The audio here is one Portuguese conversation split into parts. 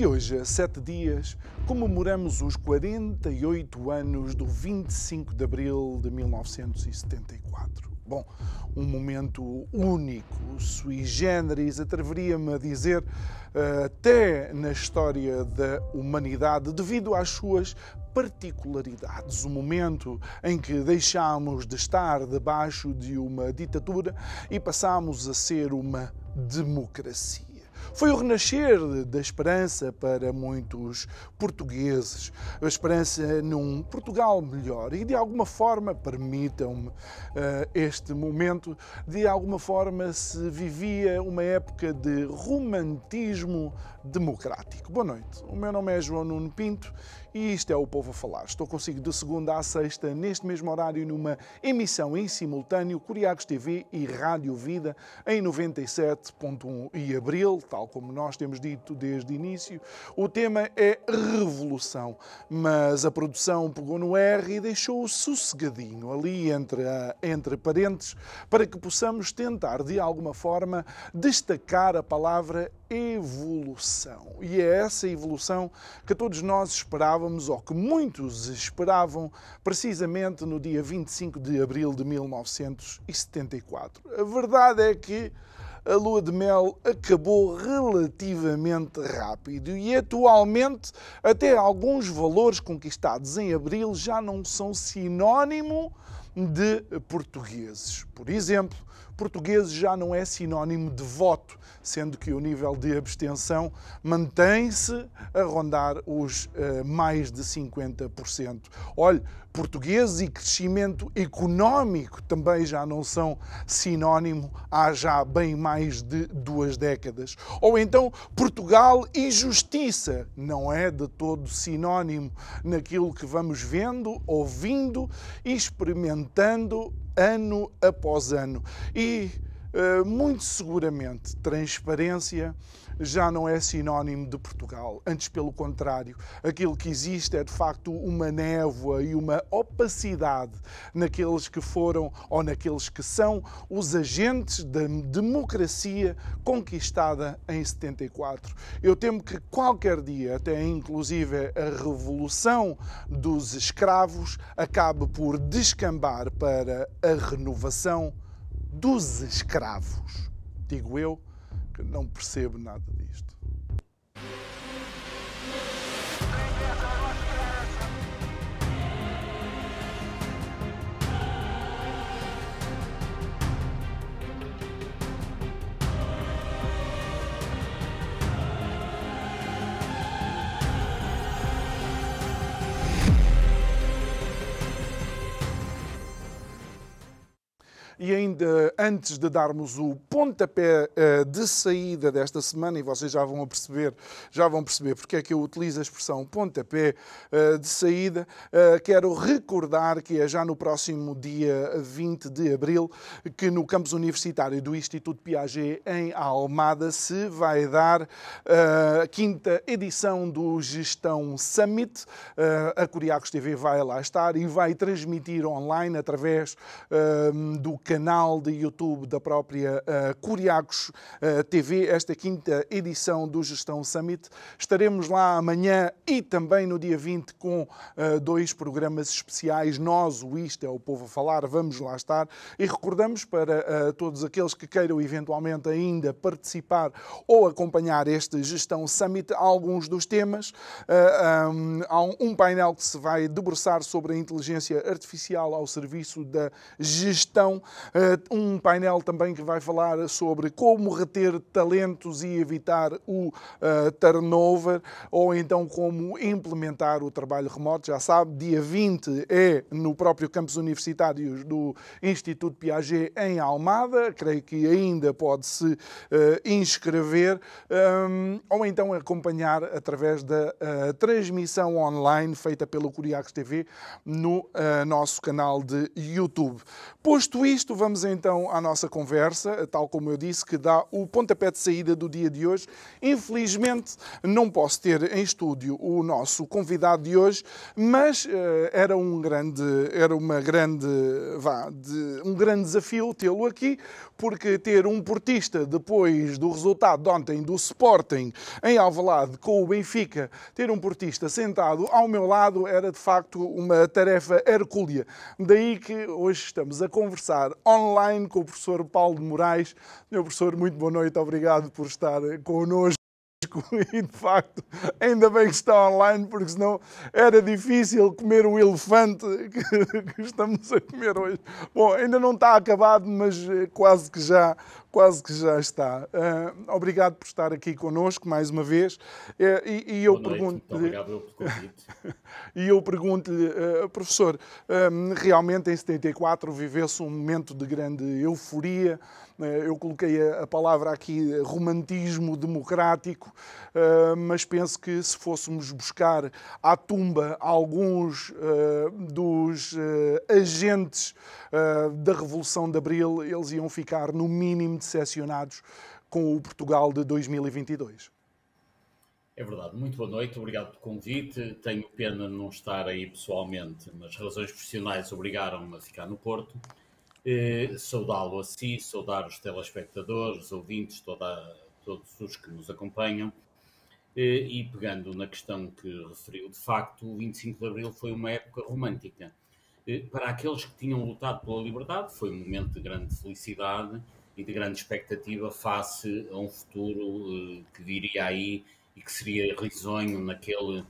De hoje a sete dias, comemoramos os 48 anos do 25 de abril de 1974. Bom, um momento único, sui generis, atreveria-me a dizer, eh, até na história da humanidade, devido às suas particularidades. O momento em que deixámos de estar debaixo de uma ditadura e passámos a ser uma democracia. Foi o renascer da esperança para muitos portugueses, a esperança num Portugal melhor. E de alguma forma, permitam-me uh, este momento, de alguma forma se vivia uma época de romantismo democrático. Boa noite, o meu nome é João Nuno Pinto e isto é o Povo a Falar. Estou consigo de segunda à sexta, neste mesmo horário, numa emissão em simultâneo, Curiacos TV e Rádio Vida, em 97.1 e Abril, tal como nós temos dito desde o início. O tema é Revolução, mas a produção pegou no R e deixou-o sossegadinho ali entre, a, entre parentes, para que possamos tentar, de alguma forma, destacar a palavra evolução. E é essa evolução que todos nós esperávamos, ou que muitos esperavam, precisamente no dia 25 de abril de 1974. A verdade é que a lua de mel acabou relativamente rápido e atualmente até alguns valores conquistados em abril já não são sinónimo de portugueses. Por exemplo, português já não é sinónimo de voto, sendo que o nível de abstenção mantém-se a rondar os uh, mais de 50%. Olhe, português e crescimento económico também já não são sinónimo há já bem mais de duas décadas. Ou então Portugal e justiça não é de todo sinónimo naquilo que vamos vendo, ouvindo e experimentando ano após ano. E uh, muito seguramente transparência já não é sinónimo de Portugal. Antes, pelo contrário, aquilo que existe é de facto uma névoa e uma opacidade naqueles que foram ou naqueles que são os agentes da democracia conquistada em 74. Eu temo que qualquer dia, até inclusive a revolução dos escravos, acabe por descambar para a renovação dos escravos. Digo eu não percebo nada disto. E ainda antes de darmos o pontapé uh, de saída desta semana, e vocês já vão perceber, já vão perceber porque é que eu utilizo a expressão pontapé uh, de saída, uh, quero recordar que é já no próximo dia 20 de abril que no campus universitário do Instituto Piaget em Almada se vai dar a quinta edição do Gestão Summit. a Curiacos TV vai lá estar e vai transmitir online através do canal de YouTube da própria uh, Curiacos uh, TV, esta quinta edição do Gestão Summit. Estaremos lá amanhã e também no dia 20 com uh, dois programas especiais. Nós, o Isto é o Povo a Falar, vamos lá estar. E recordamos para todos aqueles que queiram eventualmente ainda participar ou acompanhar este Gestão Summit, alguns dos temas. Há um painel que se vai debruçar sobre a inteligência artificial ao serviço da gestão Um painel também que vai falar sobre como reter talentos e evitar o turnover, ou então como implementar o trabalho remoto. Já sabe, dia 20 é no próprio campus universitário do Instituto Piaget em Almada. Creio que ainda pode-se inscrever, ou então acompanhar através da transmissão online feita pelo Curiacos TV no nosso canal de YouTube. Posto isto, vamos então à nossa conversa, tal como eu disse, que dá o pontapé de saída do dia de hoje. Infelizmente, não posso ter em estúdio o nosso convidado de hoje, mas uh, era um grande, era uma grande, vá, de, um grande desafio tê-lo aqui, porque ter um portista depois do resultado de ontem do Sporting em Alvalade com o Benfica, ter um portista sentado ao meu lado era de facto uma tarefa hercúlea. Daí que hoje estamos a conversar online com o professor Paulo de Moraes. Meu professor, muito boa noite, obrigado por estar connosco e de facto, ainda bem que está online, porque senão era difícil comer o elefante que, que, estamos a comer hoje. Bom, ainda não está acabado, mas eh, quase que já, quase que já está. Uh, obrigado por estar aqui connosco mais uma vez. Uh, e, e, eu pergunto Obrigado pelo convite. e eu pergunto-lhe, uh, professor, realmente em 74 viveu-se um momento de grande euforia. Eh, eu coloquei a palavra aqui romantismo democrático, eh, mas penso que se fôssemos buscar à tumba alguns eh, dos agentes da Revolução de Abril, eles iam ficar no mínimo decepcionados com o Portugal de 2022. É verdade. Muito boa noite, obrigado pelo convite. Tenho pena de não estar aí pessoalmente, mas razões profissionais obrigaram-me a ficar no Porto. Eh, saudá-lo a si, saudar os telespectadores, os ouvintes, toda, todos os que nos acompanham. Eh, e pegando na questão que referiu, de facto, o 25 de Abril foi uma época romântica. Eh, para aqueles que tinham lutado pela liberdade, foi um momento de grande felicidade e de grande expectativa face a um futuro que viria aí e que seria risonho naquele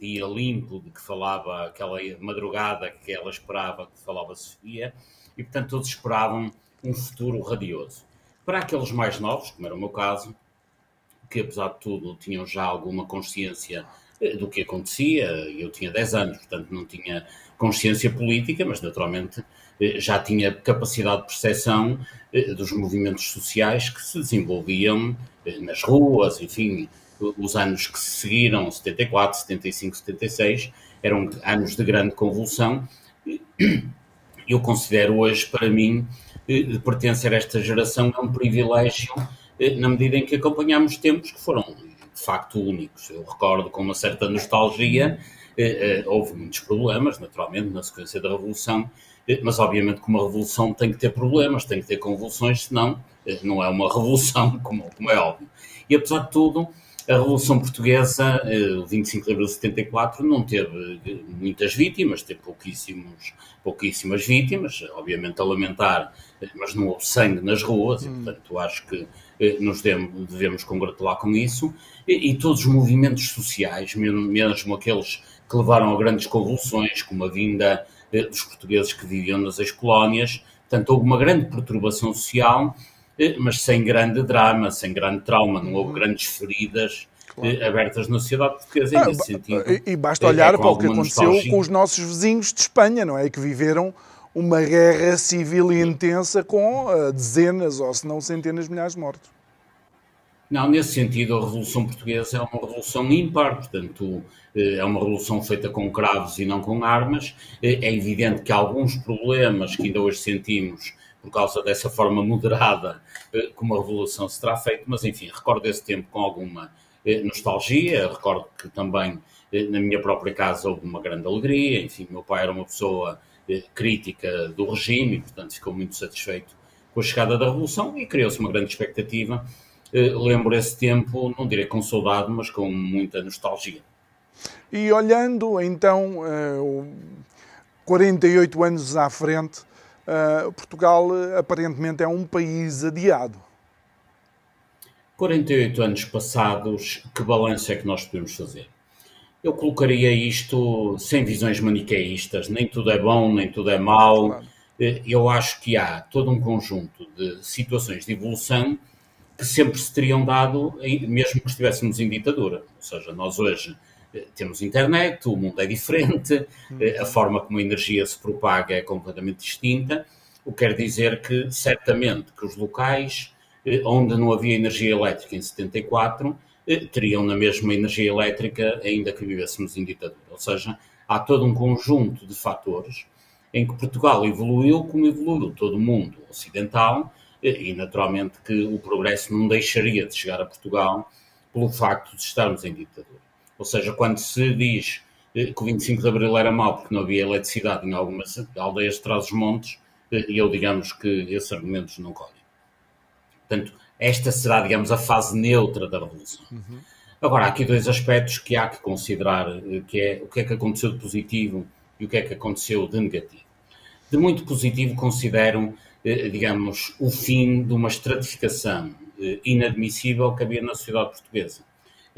dia limpo de que falava, aquela madrugada que ela esperava, que falava Sofia e, portanto, todos esperavam um futuro radioso. Para aqueles mais novos, como era o meu caso, que apesar de tudo tinham já alguma consciência eh, do que acontecia, eu tinha 10 anos, portanto não tinha consciência política, mas naturalmente eh, já tinha capacidade de percepção eh, dos movimentos sociais que se desenvolviam nas ruas, enfim, os anos que se seguiram, 74, 75, 76, eram anos de grande convulsão eu considero hoje, para mim, eh, pertencer a esta geração é um privilégio eh, na medida em que acompanhamos tempos que foram de facto únicos. Eu recordo com uma certa nostalgia, eh, houve muitos problemas, naturalmente, na sequência da Revolução, mas obviamente que uma revolução tem que ter problemas, tem que ter convulsões, senão não é uma revolução, como, como é óbvio. E apesar de tudo, a Revolução Portuguesa, o 25 de abril de 74, não teve muitas vítimas, teve pouquíssimos, pouquíssimas vítimas, obviamente a lamentar, mas não houve sangue nas ruas, hum. e portanto acho que eh, nos devemos congratular com isso, e, e, todos os movimentos sociais, mesmo, mesmo aqueles que levaram a grandes convulsões, como a vinda eh, dos portugueses que viviam nas ex-colónias, portanto houve uma grande perturbação social, eh, mas sem grande drama, sem grande trauma, não houve uhum. grandes feridas claro. abertas na sociedade portuguesa ah, sentido. E, basta é, olhar é, para o que aconteceu nostalgia. com os nossos vizinhos de Espanha, não é? Que viveram uma guerra civil intensa com dezenas ou se não centenas de milhares de mortos. Não, nesse sentido, a Revolução Portuguesa é uma revolução ímpar, portanto, eh, é uma revolução feita com cravos e não com armas. É evidente que alguns problemas que ainda hoje sentimos por causa dessa forma moderada eh, como a revolução se terá feito, mas enfim, recordo esse tempo com alguma eh, nostalgia, recordo que também eh, na minha própria casa houve uma grande alegria, enfim, meu pai era uma pessoa crítica do regime e, portanto, ficou muito satisfeito com a chegada da revolução e criou-se uma grande expectativa. Lembro esse tempo, não direi com saudade, mas com muita nostalgia. E olhando então 48 anos à frente, uh, Portugal aparentemente é um país adiado. 48 anos passados, que balanço é que nós podemos fazer? Eu colocaria isto sem visões maniqueístas, nem tudo é bom, nem tudo é mau. Claro. eu acho que há todo um conjunto de situações de evolução que sempre se teriam dado, mesmo que estivéssemos em ditadura. Ou seja, nós hoje eh, temos internet, o mundo é diferente, eh, a forma como a energia se propaga é completamente distinta, o que quer dizer que, certamente, que os locais eh, onde não havia energia elétrica em 74 teriam na mesma energia elétrica ainda que vivêssemos em ditadura. Ou seja, há todo um conjunto de fatores em que Portugal evoluiu como evoluiu todo o mundo ocidental e, naturalmente, que o progresso não deixaria de chegar a Portugal pelo facto de estarmos em ditadura. Ou seja, quando se diz eh, que o 25 de Abril era mau porque não havia eletricidade em algumas aldeias de trás-os-montes, eh, eu digamos que esses argumentos não colhem. Portanto, esta será, digamos, a fase neutra da Revolução. Uhum. Agora, há aqui dois aspectos que há que considerar, eh, que é o que é que aconteceu de positivo e o que é que aconteceu de negativo. De muito positivo considero, digamos, o fim de uma estratificação inadmissível que havia na sociedade portuguesa.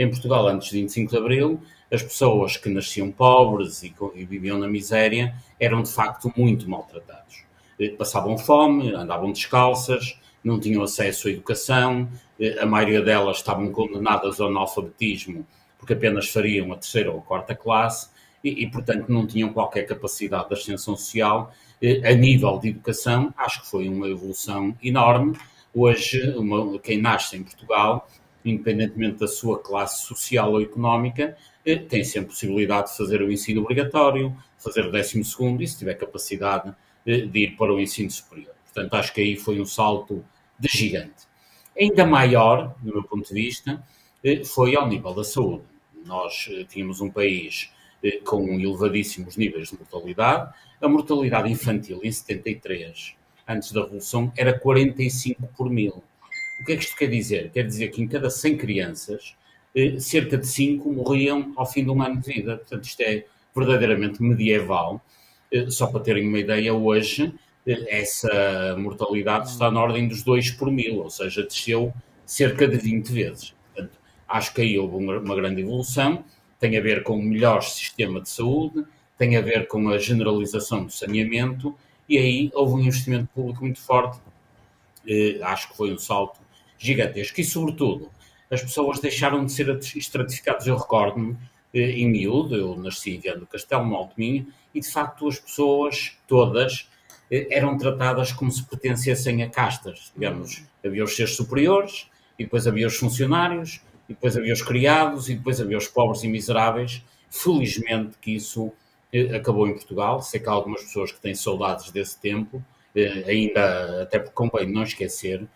Em Portugal, antes de 25 de Abril, as pessoas que nasciam pobres e, e viviam na miséria eram de facto muito maltratados. Eh, passavam fome, andavam descalças, não tinham acesso à educação, eh, a maioria delas estavam condenadas ao analfabetismo porque apenas fariam a terceira ou a quarta classe e, e portanto, não tinham qualquer capacidade de ascensão social. Eh, a nível de educação, acho que foi uma evolução enorme. Hoje, uma, quem nasce em Portugal independentemente da sua classe social ou económica, eh, tem sempre possibilidade de fazer o ensino obrigatório, fazer o décimo segundo e, se tiver capacidade, eh, de ir para o ensino superior. Portanto, acho que aí foi um salto de gigante. Ainda maior, do meu ponto de vista, eh, foi ao nível da saúde. Nós tínhamos um país com elevadíssimos níveis de mortalidade. A mortalidade infantil em 73, antes da Revolução, era 45 por mil. O que é que isto quer dizer? Quer dizer que em cada 100 crianças, eh, cerca de 5 morriam ao fim de um ano de vida. Portanto, isto é verdadeiramente medieval. Eh, só para terem uma ideia, hoje eh, essa mortalidade está na ordem dos 2 por mil, ou seja, desceu cerca de 20 vezes. Portanto, acho que aí houve uma grande evolução. Tem a ver com o melhor sistema de saúde, tem a ver com a generalização do saneamento, e aí houve um investimento público muito forte. Acho que foi um salto gigantesco. E, sobretudo, as pessoas deixaram de ser estratificadas. Eu recordo-me, eh, em miúdo, eu nasci em Castelo, no Alto Minho, e, de facto, as pessoas, todas, eh, eram tratadas como se pertencessem a castas. Digamos, havia os seres superiores, e depois havia os funcionários, e depois havia os criados, e depois havia os pobres e miseráveis. Felizmente que isso eh, acabou em Portugal. Sei que há algumas pessoas que têm saudades desse tempo, ainda até porque convém não esquecer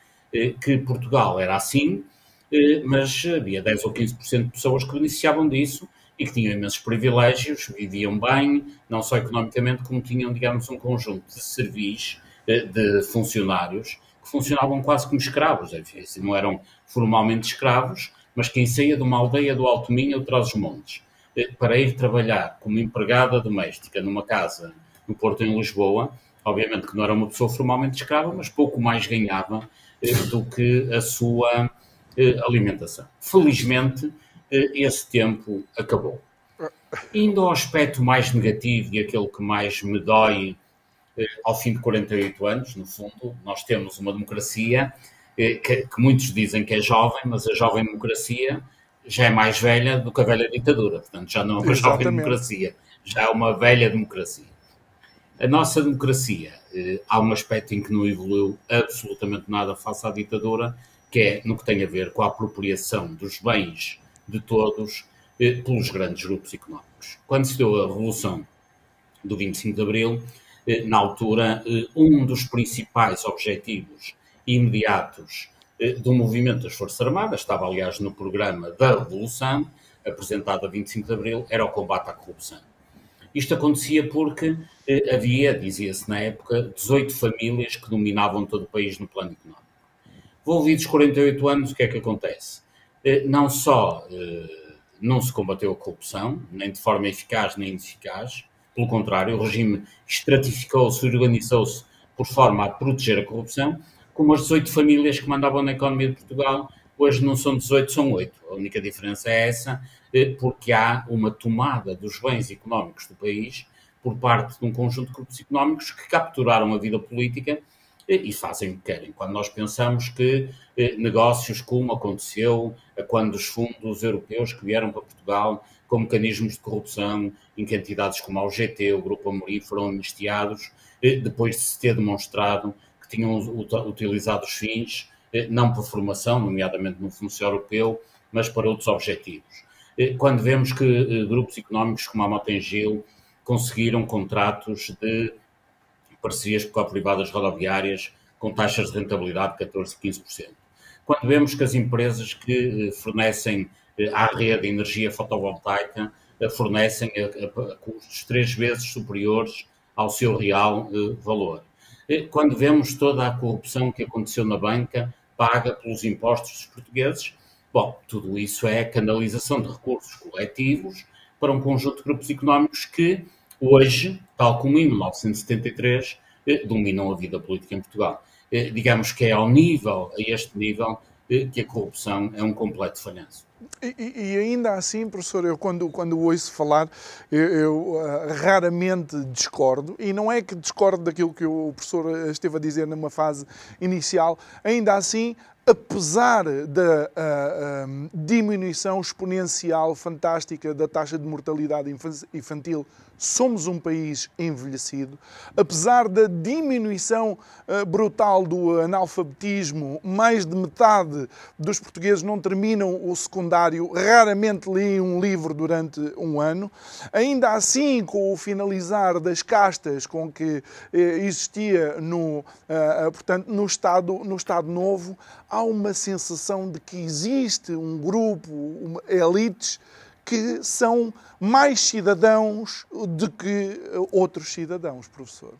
que Portugal era assim, eh, mas havia 10 ou 15% de pessoas que beneficiavam disso e que tinham imensos privilégios, viviam bem, não só economicamente, como tinham, digamos, um conjunto de servis eh, de funcionários que funcionavam quase como escravos, assim, não eram formalmente escravos, mas quem saía de uma aldeia do Alto Minho ou Trás-os-Montes para ir trabalhar como empregada doméstica numa casa no Porto em Lisboa, obviamente que não era uma pessoa formalmente escrava, mas pouco mais ganhava do que a sua eh, alimentação. Felizmente, eh, esse tempo acabou. Indo ao aspecto mais negativo e aquele que mais me dói eh, ao fim de 48 anos, no fundo, nós temos uma democracia que, que, muitos dizem que é jovem, mas a jovem democracia já é mais velha do que a velha ditadura. Portanto, já não é uma Exatamente. jovem democracia, já é uma velha democracia. A nossa democracia, há um aspecto em que não evoluiu absolutamente nada face à ditadura, que é no que tem a ver com a apropriação dos bens de todos eh, pelos grandes grupos económicos. Quando se deu a Revolução do 25 de Abril, eh, na altura, um dos principais objetivos imediatos do movimento das Forças Armadas, estava aliás no programa da Revolução, apresentado a 25 de Abril, era o combate à corrupção. Isto acontecia porque eh, havia, dizia-se na época, 18 famílias que dominavam todo o país no plano económico. Envolvidos 48 anos, o que é que acontece? Eh, não só eh, não se combateu a corrupção, nem de forma eficaz nem ineficaz, pelo contrário, o regime estratificou-se, organizou-se por forma a proteger a corrupção, como as 18 famílias que mandavam na economia de Portugal, hoje não são 18, são 8. A única diferença é essa, porque há uma tomada dos bens económicos do país por parte de um conjunto de grupos económicos que capturaram a vida política e fazem o que querem. Quando nós pensamos que eh, negócios como aconteceu quando os fundos europeus que vieram para Portugal com mecanismos de corrupção, em que entidades como a UGT, o Grupo Amorim, foram amnistiados, eh, depois de se ter demonstrado que tinham utilizado os fins, eh, não para formação, nomeadamente no Fundo Europeu, mas para outros objetivos. Eh, quando vemos que eh, grupos económicos como a Motengil conseguiram contratos de parcerias privadas rodoviárias com taxas de rentabilidade de 14, 15%. Quando vemos que as empresas que fornecem à rede de energia fotovoltaica fornecem a, custos três vezes superiores ao seu real valor. Quando vemos toda a corrupção que aconteceu na banca, paga pelos impostos dos portugueses, Bom, tudo isso é canalização de recursos coletivos para um conjunto de grupos económicos que hoje, tal como em 1973, eh, dominam a vida política em Portugal. Eh, digamos que é ao nível, a este nível, eh, que a corrupção é um completo falhanço. E, ainda assim, professor, eu quando, quando ouço falar, eu, eu uh, raramente discordo, e não é que discordo daquilo que o professor esteve a dizer numa fase inicial, ainda assim apesar da uh, diminuição exponencial fantástica da taxa de mortalidade infantil somos um país envelhecido. Apesar da diminuição uh, brutal do analfabetismo, mais de metade dos portugueses não terminam o secundário, raramente leem um livro durante um ano. Ainda assim, com o finalizar das castas com que uh, existia no, uh, portanto, no, estado, no Estado Novo, há uma sensação de que existe um grupo, uma, elites, que são mais cidadãos do que outros cidadãos, professor.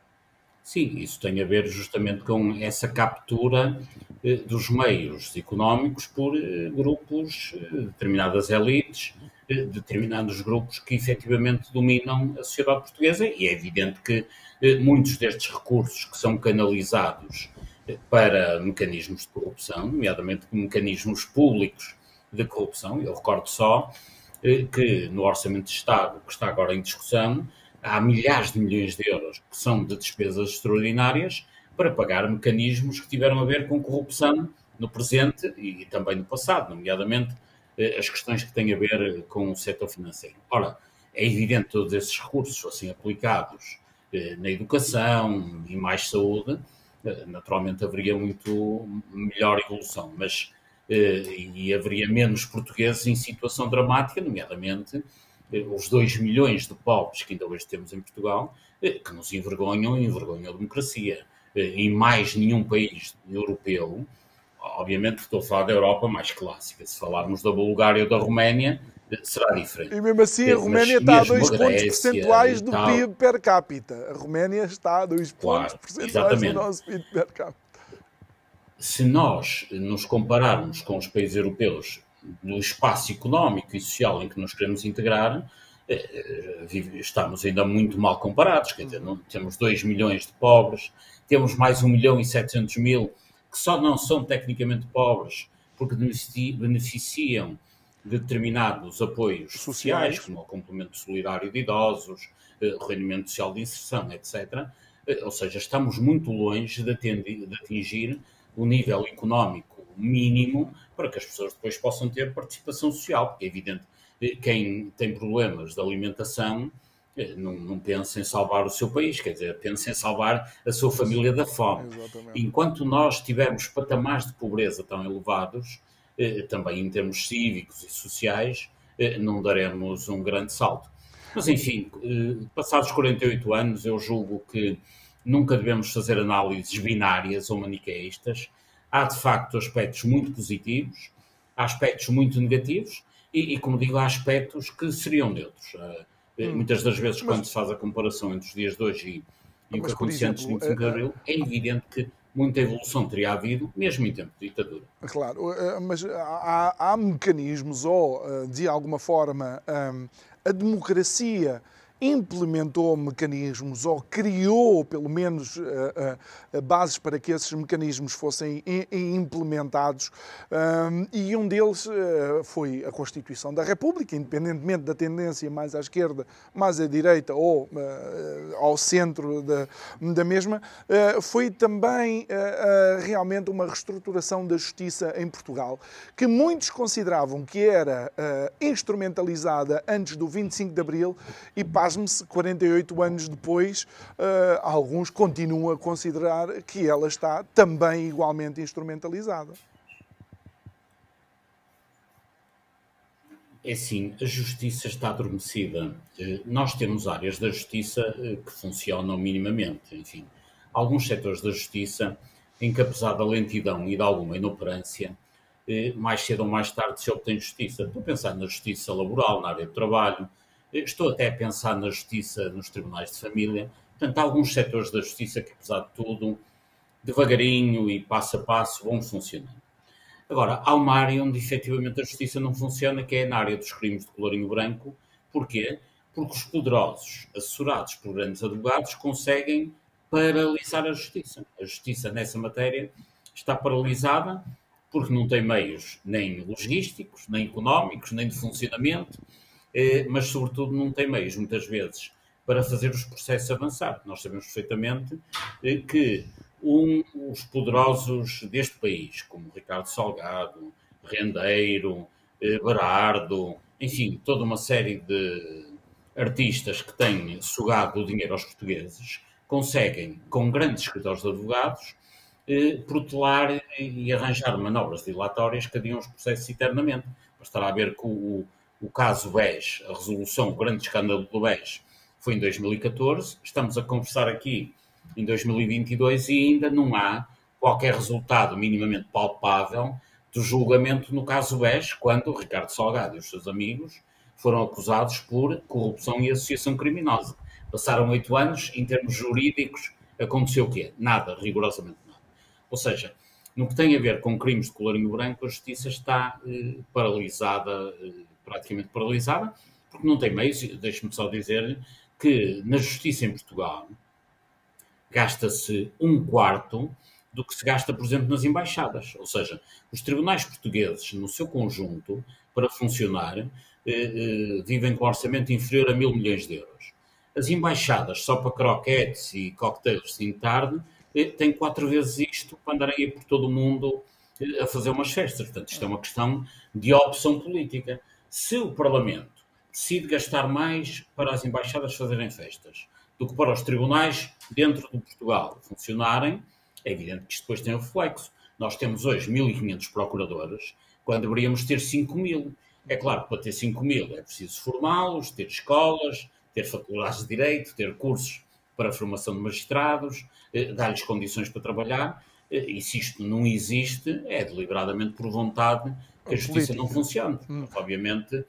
Sim, isso tem a ver justamente com essa captura eh, dos meios económicos por eh, grupos, eh, determinadas elites, determinados grupos que efetivamente dominam a sociedade portuguesa e é evidente que muitos destes recursos que são canalizados para mecanismos de corrupção, nomeadamente mecanismos públicos de corrupção, eu recordo só que no Orçamento de Estado, que está agora em discussão, há milhares de milhões de euros que são de despesas extraordinárias para pagar mecanismos que tiveram a ver com corrupção no presente e também no passado, nomeadamente eh, as questões que têm a ver com o setor financeiro. Ora, é evidente que todos esses recursos fossem aplicados eh, na educação e mais saúde, naturalmente haveria muito melhor evolução, mas eh, e haveria menos portugueses em situação dramática, nomeadamente eh, os 2 milhões de pobres que ainda hoje temos em Portugal, eh, que nos envergonham e envergonham a democracia. Em mais nenhum país europeu, obviamente estou a falar da Europa mais clássica, se falarmos da Bulgária ou da Roménia, será diferente. E mesmo assim a Roménia está a 2 pontos percentuais do PIB per capita. A Roménia está a 2 claro, pontos percentuais exatamente. do nosso PIB per capita se nós nos compararmos com os países europeus no espaço económico e social em que nos queremos integrar, eh, eh, estamos ainda muito mal comparados. Quer dizer, não, temos 2 milhões de pobres, temos mais 1 milhão e 700 mil que só não são tecnicamente pobres porque beneficiam de determinados apoios sociais, sociais como o complemento solidário de idosos, eh, o rendimento social de inserção, etc. Ou seja, estamos muito longe de atingir o nível económico mínimo para que as pessoas depois possam ter participação social, porque é evidente que quem tem problemas de alimentação eh, não, não pensa em salvar o seu país, quer dizer, pensa em salvar a sua família da fome. Exatamente. Enquanto nós tivermos patamares de pobreza tão elevados, eh, também em termos cívicos e sociais, eh, não daremos um grande salto. Mas, enfim, passados 48 anos, eu julgo que nunca devemos fazer análises binárias ou maniqueístas. Há, de facto, aspectos muito positivos, há aspectos muito negativos e, e como digo, há aspectos que seriam neutros. Uh, hum. Muitas das vezes, mas, quando se faz a comparação entre os dias de hoje e, e o que acontecia antes de 25 de Abril, é evidente que muita evolução teria havido, mesmo em tempo de ditadura. Claro, mas há, há mecanismos ou, de alguma forma, a democracia implementou mecanismos ou criou, pelo menos, uh, uh, bases para que esses mecanismos fossem implementados. E um deles uh, foi a Constituição da República, independentemente da tendência mais à esquerda, mais à direita ou ao centro da, da mesma, foi também realmente uma reestruturação da justiça em Portugal, que muitos consideravam que era instrumentalizada antes do 25 de Abril e, pasme-se, 48 anos depois, uh, alguns continuam a considerar que ela está também igualmente instrumentalizada. É assim, a justiça está adormecida. Eh, nós temos áreas da justiça eh, que funcionam minimamente. Enfim, alguns setores da justiça em que, apesar da lentidão e de alguma inoperância, mais cedo ou mais tarde se obtém justiça. Estou a pensar na justiça laboral, na área do trabalho, Estou até a pensar na justiça nos tribunais de família. Portanto, há alguns setores da justiça que, apesar de tudo, devagarinho e passo a passo vão funcionando. Agora, há uma área onde efetivamente a justiça não funciona, que é na área dos crimes de colorinho branco. Porquê? Porque os poderosos, assessorados por grandes advogados, conseguem paralisar a justiça. A justiça nessa matéria está paralisada porque não tem meios nem logísticos, nem económicos, nem de funcionamento mas sobretudo não tem meios, muitas vezes, para fazer os processos avançar. Nós sabemos perfeitamente eh, que um, os poderosos deste país, como Ricardo Salgado, Rendeiro, eh, Berardo, enfim, toda uma série de artistas que têm sugado o dinheiro aos portugueses, conseguem, com grandes escritórios de advogados, protelar e arranjar manobras dilatórias que adiam os processos eternamente. Bastará ver que o, o caso BES, a resolução, o grande escândalo do BES, foi em 2014. Estamos a conversar aqui em 2022 e ainda não há qualquer resultado minimamente palpável do julgamento no caso BES, quando Ricardo Salgado e os seus amigos foram acusados por corrupção e associação criminosa. Passaram oito anos, em termos jurídicos, aconteceu o quê? Nada, rigorosamente nada. Ou seja, no que tem a ver com crimes de colorinho branco, a justiça está eh, paralisada eh, praticamente paralisada, porque não tem meios. Deixe-me só dizer que na justiça em Portugal gasta-se um quarto do que se gasta, por exemplo, nas embaixadas. Ou seja, os tribunais portugueses, no seu conjunto, para funcionar, eh, eh, vivem com um orçamento inferior a mil milhões de euros. As embaixadas, só para croquetes e coquetéis de tarde, eh, têm quatro vezes isto para andarem por todo o mundo eh, a fazer umas festas. Portanto, isto é uma questão de opção política. Se o Parlamento decide gastar mais para as embaixadas fazerem festas do que para os tribunais dentro de Portugal funcionarem, é evidente que isto depois tem um reflexo. Nós temos hoje 1.500 procuradores, quando deveríamos ter 5.000. É claro que para ter 5.000 é preciso formá-los, ter escolas, ter faculdades de direito, ter cursos para a formação de magistrados, eh, dar-lhes condições para trabalhar. Eh, e se isto não existe, é deliberadamente por vontade que a justiça não funcione. Hum. Obviamente,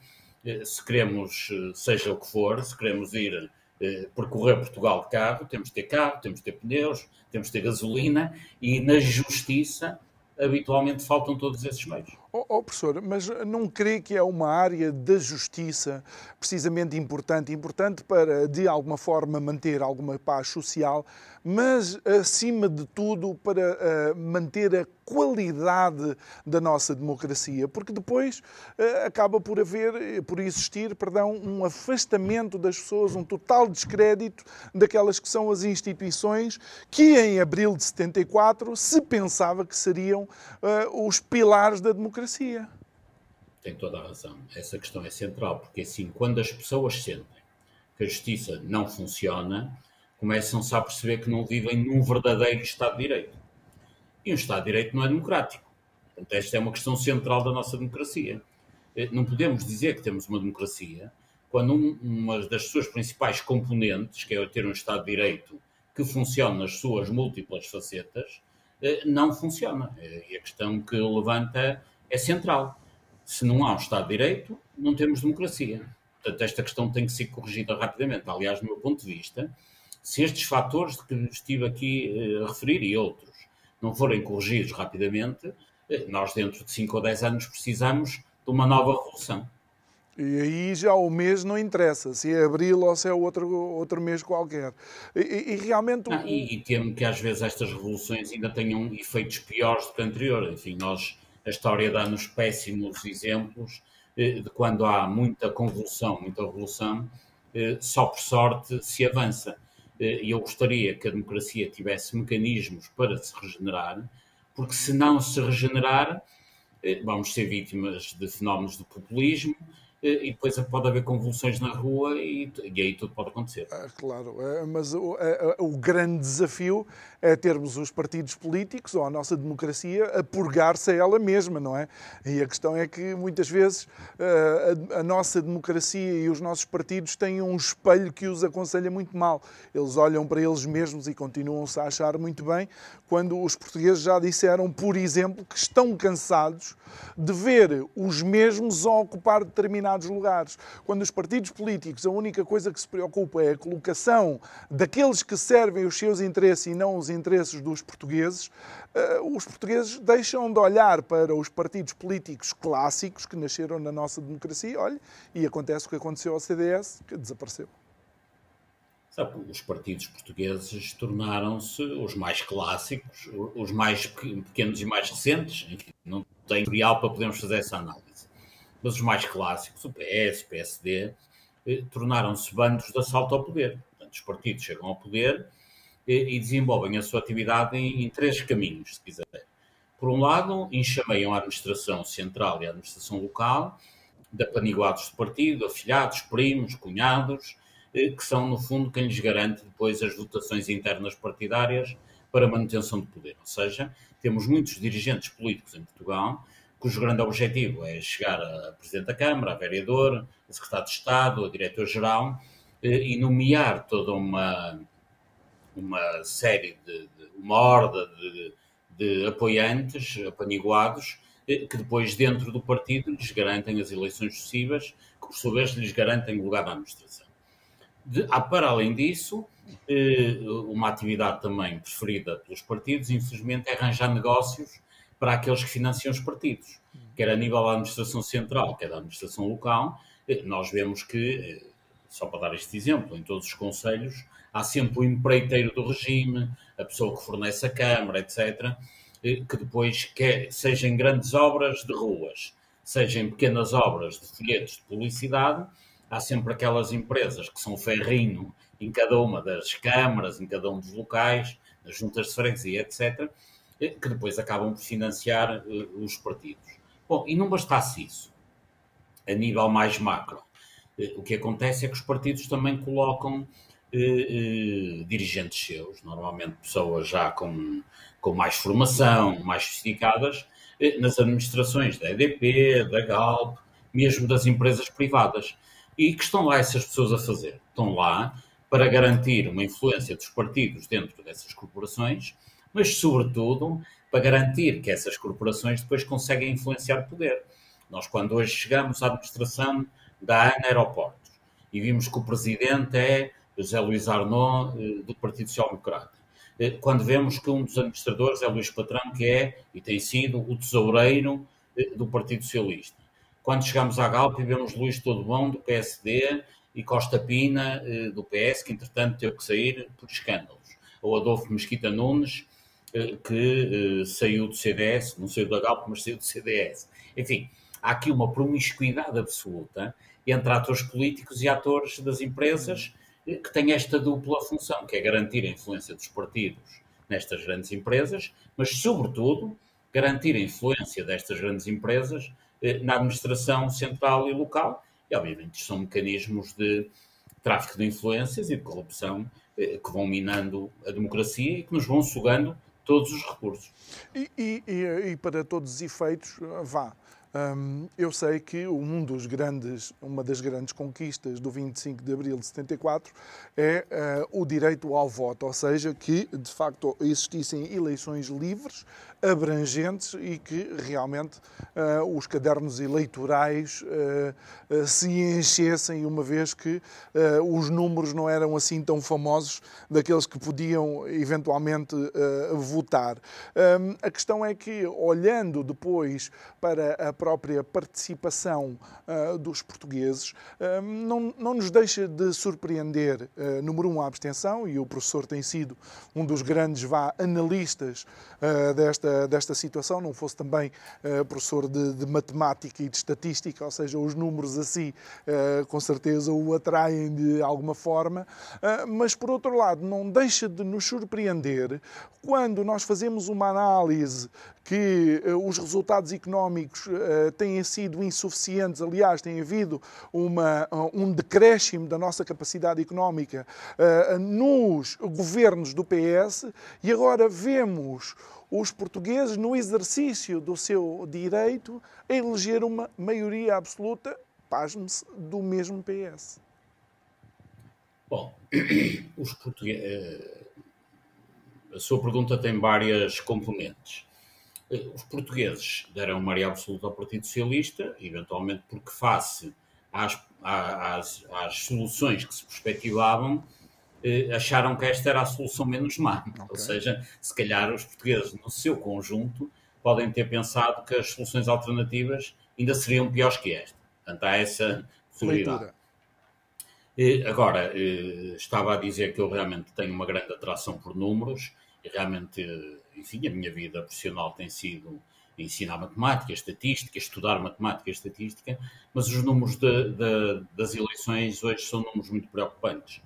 eh, se queremos, eh, seja o que for, se queremos ir eh, percorrer Portugal de carro, temos de ter carro, temos de ter pneus, temos de ter gasolina e na justiça habitualmente faltam todos esses meios. Oh, oh, professor, mas não crê que é uma área da justiça precisamente importante, importante para, de alguma forma, manter alguma paz social, mas, acima de tudo, para uh, manter a qualidade da nossa democracia, porque depois uh, acaba por haver, por existir, perdão, um afastamento das pessoas, um total descrédito daquelas que são as instituições que em abril de 74 se pensava que seriam uh, os pilares da democracia. Tem toda a razão. Essa questão é central, porque assim, quando as pessoas sentem que a justiça não funciona, começam-se a perceber que não vivem num verdadeiro Estado de Direito. E um Estado de Direito não é democrático. Portanto, esta é uma questão central da nossa democracia. Eh, não podemos dizer que temos uma democracia quando uma das suas principais componentes, que é ter um Estado de Direito que funcione nas suas múltiplas facetas, eh, não funciona. Eh, e a questão que levanta é central. Se não há um Estado de Direito, não temos democracia. Portanto, esta questão tem que ser corrigida rapidamente. Aliás, do meu ponto de vista, se estes fatores que estive aqui eh, a referir e outros não forem corrigidos rapidamente, eh, nós dentro de 5 ou 10 anos precisamos de uma nova revolução. E aí já o mês não interessa, se é abril ou se é outro, outro mês qualquer. E, e realmente. Ah, e, e temo que às vezes estas revoluções ainda tenham efeitos piores do que a anterior. Enfim, nós, a história dá-nos péssimos exemplos eh, de quando há muita convulsão, muita revolução, eh, só por sorte se avança. Eh, e eu gostaria que a democracia tivesse mecanismos para se regenerar, porque se não se regenerar, vamos ser vítimas de fenómenos de populismo e depois pode haver convulsões na rua e, e aí tudo pode acontecer. Ah, claro, é, mas o, é, é, o, grande desafio é termos os partidos políticos ou a nossa democracia a purgar-se a ela mesma, não é? E a questão é que muitas vezes a, a, nossa democracia e os nossos partidos têm um espelho que os aconselha muito mal. Eles olham para eles mesmos e continuam-se a achar muito bem, quando os portugueses já disseram, por exemplo, que estão cansados de ver os mesmos a ocupar determinados lugares. Quando os partidos políticos a única coisa que se preocupa é a colocação daqueles que servem os seus interesses e não os interesses dos portugueses, eh, os portugueses deixam de olhar para os partidos políticos clássicos que nasceram na nossa democracia, olha, e acontece o que aconteceu ao CDS, que desapareceu. Os partidos portugueses tornaram-se os mais clássicos, os mais pequenos e mais recentes. Não tem tutorial para podermos fazer essa análise. Mas os mais clássicos, o PS, o PSD, eh, tornaram-se bandos de assalto ao poder. Portanto, os partidos chegam ao poder eh, e desenvolvem a sua atividade em, em três caminhos, se quiser. Por um lado, enxameiam a administração central e a administração local, de apaniguados do partido, afilhados, primos, cunhados, eh, que são, no fundo, quem lhes garante depois as votações internas partidárias para manutenção do poder. Ou seja, temos muitos dirigentes políticos em Portugal cujo grande objetivo é chegar a Presidente da Câmara, a Vereador, a Secretário de Estado, a Diretor-Geral eh, e nomear toda uma, uma série de, de uma horda de, de apoiantes, apaniguados, eh, que depois dentro do partido lhes garantem as eleições sucessivas, que por sua vez lhes garantem o lugar na administração. De, ah, para além disso, eh, uma atividade também preferida pelos partidos, infelizmente, é arranjar negócios para aqueles que financiam os partidos, quer a nível da administração central, quer da administração local. Eh, nós vemos que, eh, só para dar este exemplo, em todos os conselhos há sempre o empreiteiro do regime, a pessoa que fornece a Câmara, etc., que depois, quer, seja em grandes obras de ruas, seja em pequenas obras de folhetos de publicidade, há sempre aquelas empresas que são ferrinho em cada uma das câmaras, em cada um dos locais, nas juntas de freguesia, etc., eh, que depois acabam por financiar uh, os partidos. Bom, e não bastasse isso, a nível mais macro, uh, o que acontece é que os partidos também colocam uh, dirigentes seus, normalmente pessoas já com, com mais formação, mais sofisticadas, nas administrações da EDP, da Galp, mesmo das empresas privadas. E que estão lá essas pessoas a fazer? Estão lá para garantir uma influência dos partidos dentro dessas corporações, mas, sobretudo, para garantir que essas corporações depois conseguem influenciar o poder. Nós, quando hoje chegamos à administração da ANA Aeroportos e vimos que o presidente é José Luís Arnaud, eh, do Partido Social Democrata, eh, quando vemos que um dos administradores é Luís Patrão, que é e tem sido o tesoureiro eh, do Partido Socialista quando chegamos à Galp, vemos Luís Todo Bom, do PSD, e Costa Pina, do PS, que entretanto teve que sair por escândalos. Ou Adolfo Mesquita Nunes, que eh, saiu do CDS, não saiu da Galp, mas saiu do CDS. Enfim, há aqui uma promiscuidade absoluta entre atores políticos e atores das empresas que têm esta dupla função, que é garantir a influência dos partidos nestas grandes empresas, mas, sobretudo, garantir a influência destas grandes empresas eh, na administração central e local, e obviamente são mecanismos de tráfico de influências e de corrupção eh, que vão minando a democracia e que nos vão sugando todos os recursos. E, e, e para todos os efeitos, vá. Um, eu sei que um dos grandes, uma das grandes conquistas do 25 de abril de 74 é uh, o direito ao voto, ou seja, que de facto existissem eleições livres, abrangentes e que realmente uh, os cadernos eleitorais uh, se enchessem, uma vez que os números não eram assim tão famosos daqueles que podiam eventualmente votar. Um, a questão é que, olhando depois para a própria participação dos portugueses, não, não nos deixa de surpreender, número um, a abstenção, e o professor tem sido um dos grandes vá, analistas desta desta, situação, não fosse também uh, professor de, de, matemática e de estatística, ou seja, os números assim uh, com certeza o atraem de alguma forma, mas por outro lado não deixa de nos surpreender quando nós fazemos uma análise que os resultados económicos têm sido insuficientes, aliás, tem havido uma, um decréscimo da nossa capacidade económica nos governos do PS e agora vemos os portugueses no exercício do seu direito a eleger uma maioria absoluta, pasme-se, do mesmo PS. Bom, os portugueses. Eh, a sua pergunta tem várias componentes. Eh, os portugueses deram maioria absoluta ao Partido Socialista, eventualmente porque, face às, às, às soluções que se perspectivavam, acharam que esta era a solução menos má. Okay. Ou seja, se calhar os portugueses, no seu conjunto, podem ter pensado que as soluções alternativas ainda seriam piores que esta. Portanto, há essa possibilidade. Eh, agora, eh, estava a dizer que eu realmente tenho uma grande atração por números e realmente, enfim, a minha vida profissional tem sido ensinar matemática, estatística, estudar matemática e estatística, mas os números de, de, das eleições hoje são números muito preocupantes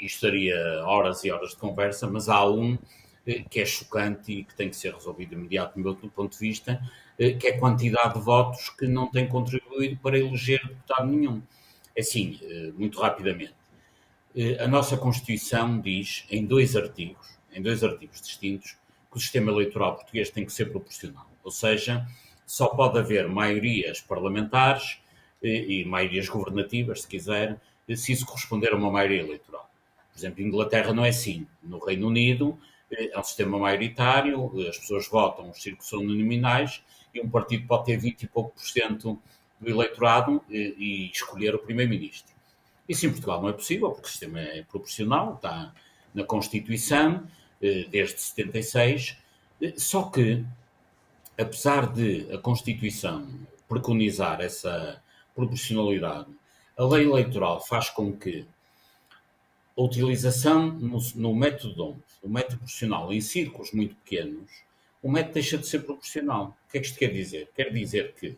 isto estaria horas e horas de conversa, mas há um eh, que é chocante e que tem que ser resolvido imediato, do meu ponto de vista, eh, que é a quantidade de votos que não tem contribuído para eleger deputado nenhum. É assim, eh, muito rapidamente. A nossa Constituição diz, em dois artigos, em dois artigos distintos, que o sistema eleitoral português tem que ser proporcional. Ou seja, só pode haver maiorias parlamentares e maiorias governativas, se quiser, se isso corresponder a uma maioria eleitoral. Por exemplo, Inglaterra não é assim. No Reino Unido eh, é um sistema maioritário, as pessoas votam, os círculos são nominais e um partido pode ter 20 e pouco por cento do eleitorado e, eh, e escolher o primeiro-ministro. Isso em Portugal não é possível, porque o sistema é proporcional, está na Constituição, eh, desde 76, só que, apesar de a Constituição preconizar essa proporcionalidade, a lei eleitoral faz com que a utilização no, no método DOMP, o método proporcional, em círculos muito pequenos, o método deixa de ser proporcional. O que é que isto quer dizer? Quer dizer que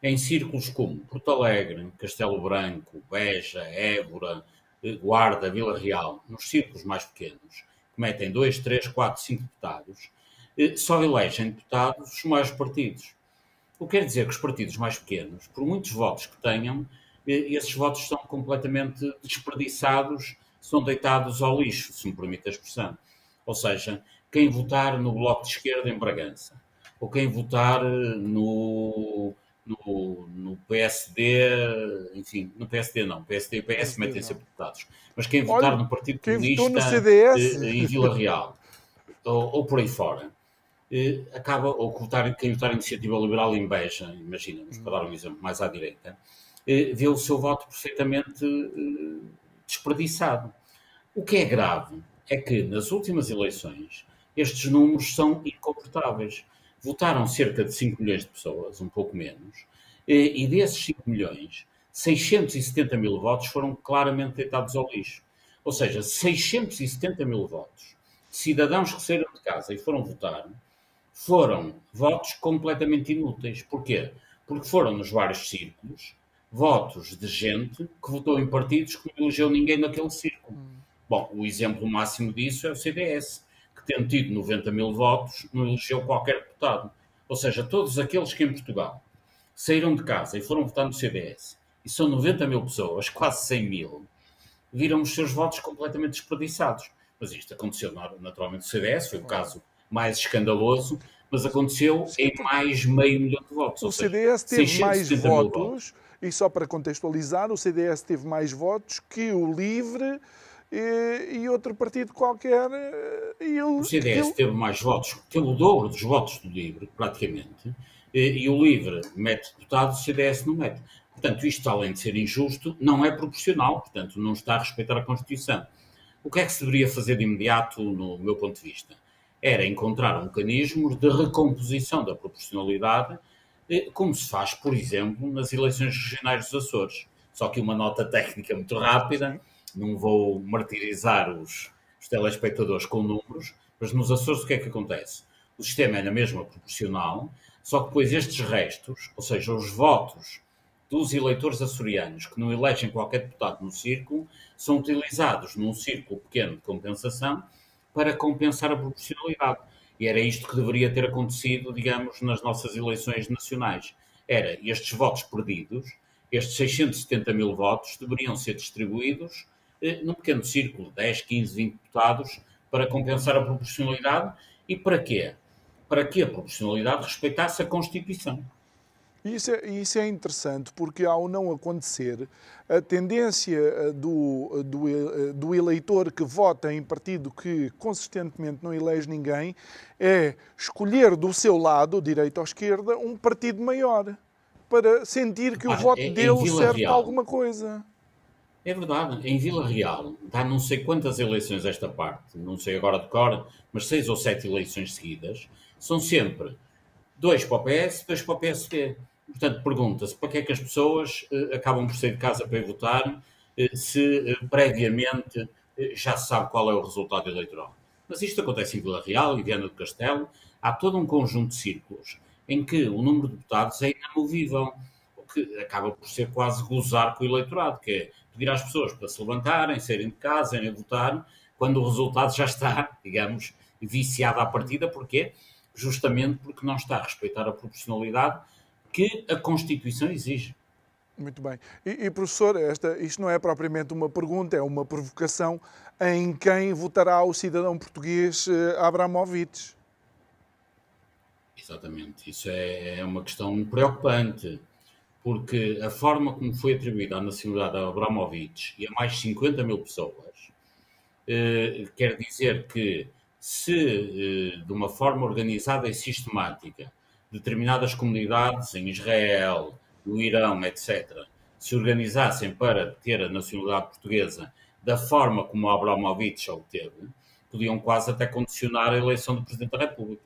em círculos como Porto Alegre, Castelo Branco, Beja, Évora, eh, Guarda, Vila Real, nos círculos mais pequenos, que metem 2, 3, 4, 5 deputados, eh, só elegem deputados os maiores partidos. O que quer dizer que os partidos mais pequenos, por muitos votos que tenham, eh, esses votos são completamente desperdiçados são deitados ao lixo, se me permite a expressão. Ou seja, quem votar no Bloco de Esquerda em Bragança, ou quem votar eh, no, no, no PSD, enfim, no PSD não, PSD e PS metem sempre deputados, mas quem votar Olha, no Partido Comunista no CDS. Eh, em Vila Real, ou, ou por aí fora, eh, acaba, ou votar, quem votar Iniciativa Liberal em Beja, imaginamos, para dar um exemplo mais à direita, vê o seu voto perfeitamente desperdiçado. O que é grave é que nas últimas eleições estes números são incomportáveis. Votaram cerca de 5 milhões de pessoas, um pouco menos, e desses 5 milhões, 670 mil votos foram claramente deitados ao lixo. Ou seja, 670 mil votos de cidadãos que saíram de casa e foram votar foram votos completamente inúteis. Porquê? Porque foram nos vários círculos votos de gente que votou em partidos que não elegeu ninguém naquele círculo. Hum. Bom, o exemplo máximo disso é o CDS, que tendo tido 90 mil votos, não elegeu qualquer deputado. Ou seja, todos aqueles que em Portugal saíram de casa e foram votar no CDS, e são 90 mil pessoas, quase 100 mil, viram os seus votos completamente desperdiçados. Mas isto aconteceu naturalmente no CDS, foi o caso mais escandaloso, mas aconteceu em mais meio milhão de votos. O CDS teve mais votos, votos e só para contextualizar, o CDS teve mais votos que o LIVRE e, e outro partido qualquer. E ele, o CDS ele... teve mais votos, teve o dobro dos votos do LIVRE, praticamente, e o LIVRE mete deputados, o CDS não mete. Portanto, isto, além de ser injusto, não é proporcional, portanto, não está a respeitar a Constituição. O que é que se deveria fazer de imediato, no meu ponto de vista? Era encontrar um mecanismo de recomposição da proporcionalidade, como se faz, por exemplo, nas eleições regionais dos Açores. Só que uma nota técnica muito rápida, não vou martirizar os, os telespectadores com números, mas nos Açores o que é que acontece? O sistema é na mesma proporcional, só que depois estes restos, ou seja, os votos dos eleitores açorianos que não elegem qualquer deputado no círculo são utilizados num círculo pequeno de compensação para compensar a proporcionalidade. E era isto que deveria ter acontecido, digamos, nas nossas eleições nacionais. Era estes votos perdidos, estes 670 mil votos, deveriam ser distribuídos eh, num pequeno círculo, 10, 15, 20 deputados, para compensar a proporcionalidade. E para quê? Para que a proporcionalidade respeitasse a Constituição. Isso é, isso é interessante porque, ao não acontecer, a tendência eh, do, do, eh, do eleitor que vota em partido que consistentemente não elege ninguém é escolher do seu lado, direita ou esquerda, um partido maior para sentir que o voto é, dele serve para alguma coisa. É verdade, em Vila Real, dá não sei quantas eleições esta parte, não sei agora de cor, mas seis ou sete eleições seguidas, são sempre dois para o PS, dois para o PSD. Portanto, pergunta-se para que é que as pessoas uh, acabam por sair de casa para ir votar uh, se uh, previamente já se sabe qual é o resultado eleitoral. Mas isto acontece em Vila Real, em Viana do Castelo. Há todo um conjunto de círculos em que o número de deputados é inamovível, o que acaba por ser quase gozar com o eleitorado, que é pedir às pessoas para se levantarem, saírem de casa, irem votar, quando o resultado já está, digamos, viciado à partida. Porquê? Justamente porque não está a respeitar a proporcionalidade que a Constituição exige. Muito bem. E, e, professor, esta, isto não é propriamente uma pergunta, é uma provocação em quem votará o cidadão português eh, Abramovich. Exatamente. Isso é, é uma questão preocupante, porque a forma como foi atribuída a nacionalidade a Abramovich e a mais 50 mil pessoas eh, quer dizer que se eh, de uma forma organizada e sistemática determinadas comunidades em Israel, no Irão, etc., se organizassem para ter a nacionalidade portuguesa da forma como Abramovich obteve, podiam quase até condicionar a eleição do Presidente da República.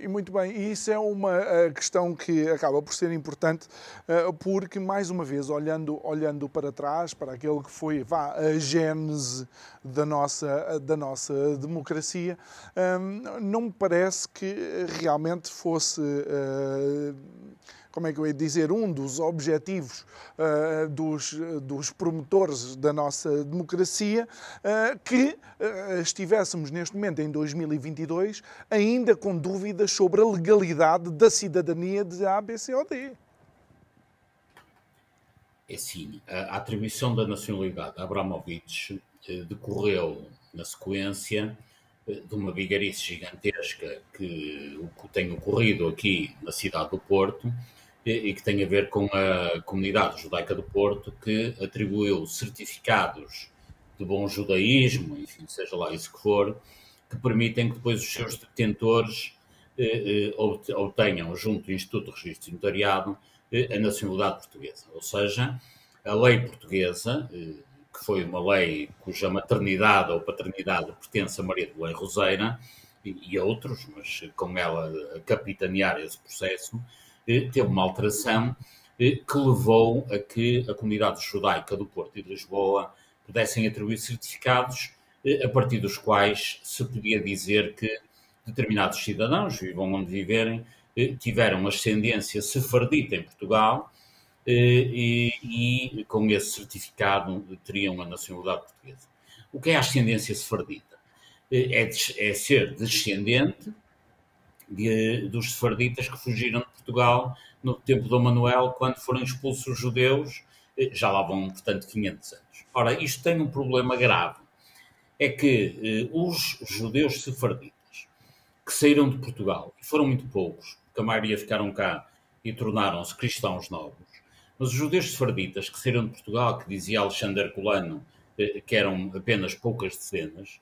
E muito bem, e isso é uma questão que acaba por ser importante, eh, porque, mais uma vez, olhando, olhando para trás, para aquele que foi vá, a gênese da nossa, da nossa democracia, ehm, não me parece que realmente fosse eh, como é que eu ia dizer, um dos objetivos uh, dos, dos promotores da nossa democracia, uh, que uh, estivéssemos neste momento, em 2022, ainda com dúvidas sobre a legalidade da cidadania de A, B, C ou D. É sim, a atribuição da nacionalidade a Abramovich decorreu na sequência de uma vigarice gigantesca que tem ocorrido aqui na cidade do Porto, e que tem a ver com a comunidade judaica do Porto, que atribuiu certificados de bom judaísmo, enfim, seja lá isso que for, que permitem que depois os seus detentores eh, eh, obtenham, junto do Instituto de Registro de Notariado, eh, a nacionalidade portuguesa. Ou seja, a lei portuguesa, eh, que foi uma lei cuja maternidade ou paternidade pertence a Maria de Belém Roseira e, e outros, mas com ela a capitanear esse processo, teve uma alteração eh, que levou a que a comunidade judaica do Porto e de Lisboa pudessem atribuir certificados eh, a partir dos quais se podia dizer que determinados cidadãos, vivam onde viverem, eh, tiveram ascendência sefardita em Portugal e, e, com esse certificado teriam a nacionalidade portuguesa. O que é a ascendência sefardita? É, é ser descendente de, dos sefarditas que fugiram de Portugal no tempo do Manuel, quando foram expulsos os judeus, eh, já lá vão, portanto, 500 anos. Ora, isto tem um problema grave. É que eh, os judeus sefarditas que saíram de Portugal, e foram muito poucos, porque a maioria ficaram cá e tornaram-se cristãos novos, mas os judeus sefarditas que saíram de Portugal, que dizia Alexandre Colano, que eram apenas poucas dezenas,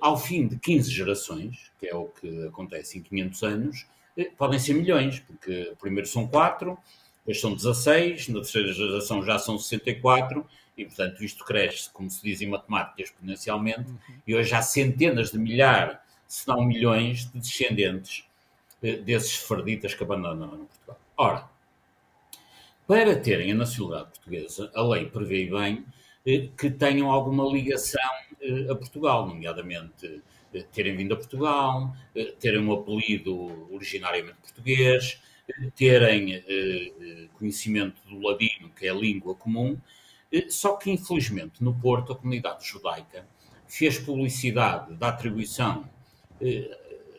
ao fim de 15 gerações, que é o que acontece em 500 anos, podem ser milhões, porque primeiro são 4, depois são 16, na terceira geração já são 64, e portanto isto cresce, como se diz em matemática, exponencialmente, uhum. e hoje há centenas de milhares, se não milhões, de descendentes desses farditas que abandonaram Portugal. Ora, para terem a nacionalidade portuguesa, a lei prevê bem eh, que tenham alguma ligação eh, a Portugal, nomeadamente eh, terem vindo a Portugal, terem um apelido originariamente português, terem conhecimento do ladino, que é a língua comum, só que infelizmente no Porto a comunidade judaica fez publicidade da atribuição,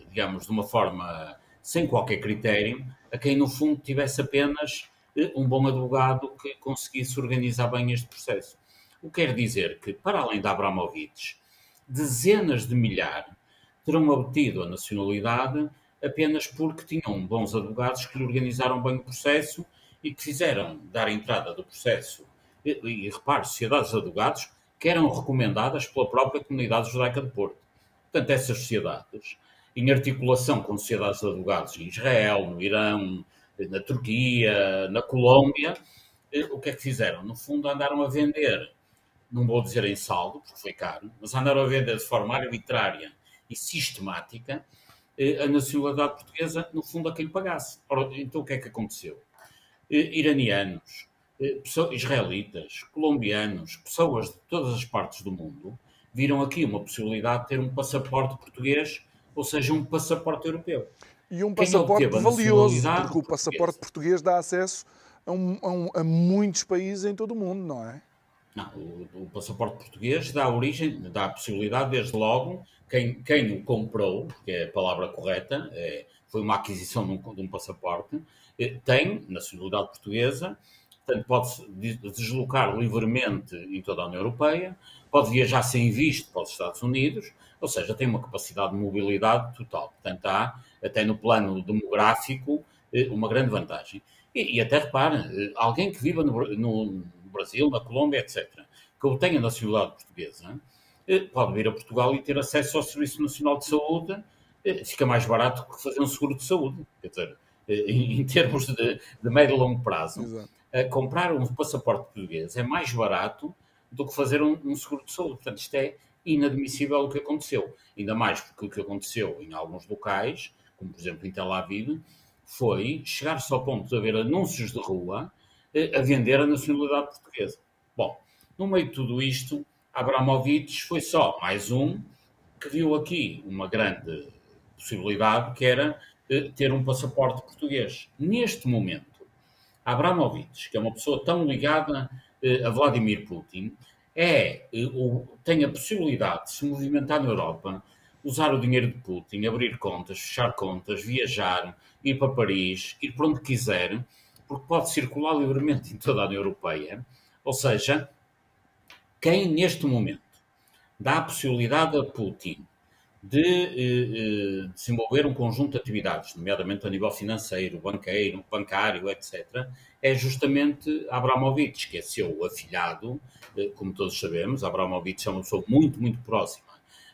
digamos, de uma forma sem qualquer critério, a quem no fundo tivesse apenas um bom advogado que conseguisse organizar bem este processo. O que quer dizer que, para além de Abramovich, dezenas de milhares terão obtido a nacionalidade apenas porque tinham bons advogados que lhe organizaram bem o processo e que fizeram dar entrada do processo. E, e repare, sociedades de advogados que eram recomendadas pela própria comunidade judaica de Porto. Portanto, essas sociedades, em articulação com sociedades de advogados em Israel, no Irão, na Turquia, na Colômbia, eh, o que é que fizeram? No fundo, andaram a vender, não vou dizer em saldo, porque foi caro, mas andaram a vender de forma arbitrária e sistemática eh, a nacionalidade portuguesa, no fundo, a quem lhe pagasse. Ora, então, o que é que aconteceu? Eh, iranianos, israelitas, colombianos, pessoas de todas as partes do mundo, viram aqui uma possibilidade de ter um passaporte português, ou seja, um passaporte europeu. E um passaporte valioso, porque o passaporte português dá acesso a, um, a, um, a, muitos países em todo o mundo, não é? Não, o, o, passaporte português dá origem, dá a possibilidade, desde logo, quem, quem o comprou, que é a palavra correta, é, foi uma aquisição de um, de um passaporte, é, tem nacionalidade portuguesa, portanto pode-se deslocar livremente em toda a União Europeia, pode viajar sem visto para os Estados Unidos, ou seja, tem uma capacidade de mobilidade total. Portanto, há, até no plano demográfico, eh, uma grande vantagem. E, e até repara, eh, alguém que viva no, no, Brasil, na Colômbia, etc., que tenha nacionalidade portuguesa, eh, pode vir a Portugal e ter acesso ao Serviço Nacional de Saúde, fica mais barato que fazer um seguro de saúde. Quer dizer, em, termos de, de médio e longo prazo, comprar um passaporte português é mais barato do que fazer um, um seguro de saúde. Portanto, isto é inadmissível o que aconteceu. Ainda mais porque o que aconteceu em alguns locais, como por exemplo em Tel Aviv, foi chegar-se ao ponto de haver anúncios de rua eh, a vender a nacionalidade portuguesa. Bom, no meio de tudo isto, Abramovich foi só mais um que viu aqui uma grande possibilidade, que era eh, ter um passaporte português. Neste momento, Abramovich, que é uma pessoa tão ligada eh, a Vladimir Putin, é, tem a possibilidade de se movimentar na Europa, usar o dinheiro de Putin, abrir contas, fechar contas, viajar, ir para Paris, ir para onde quiser, porque pode circular livremente em toda a União Europeia. Ou seja, quem neste momento dá a possibilidade a Putin de eh, eh, desenvolver um conjunto de atividades, nomeadamente a nível financeiro, banqueiro, bancário, etc., é justamente Abramovich, que é seu afilhado, eh, como todos sabemos. Abramovich é uma pessoa muito, muito próxima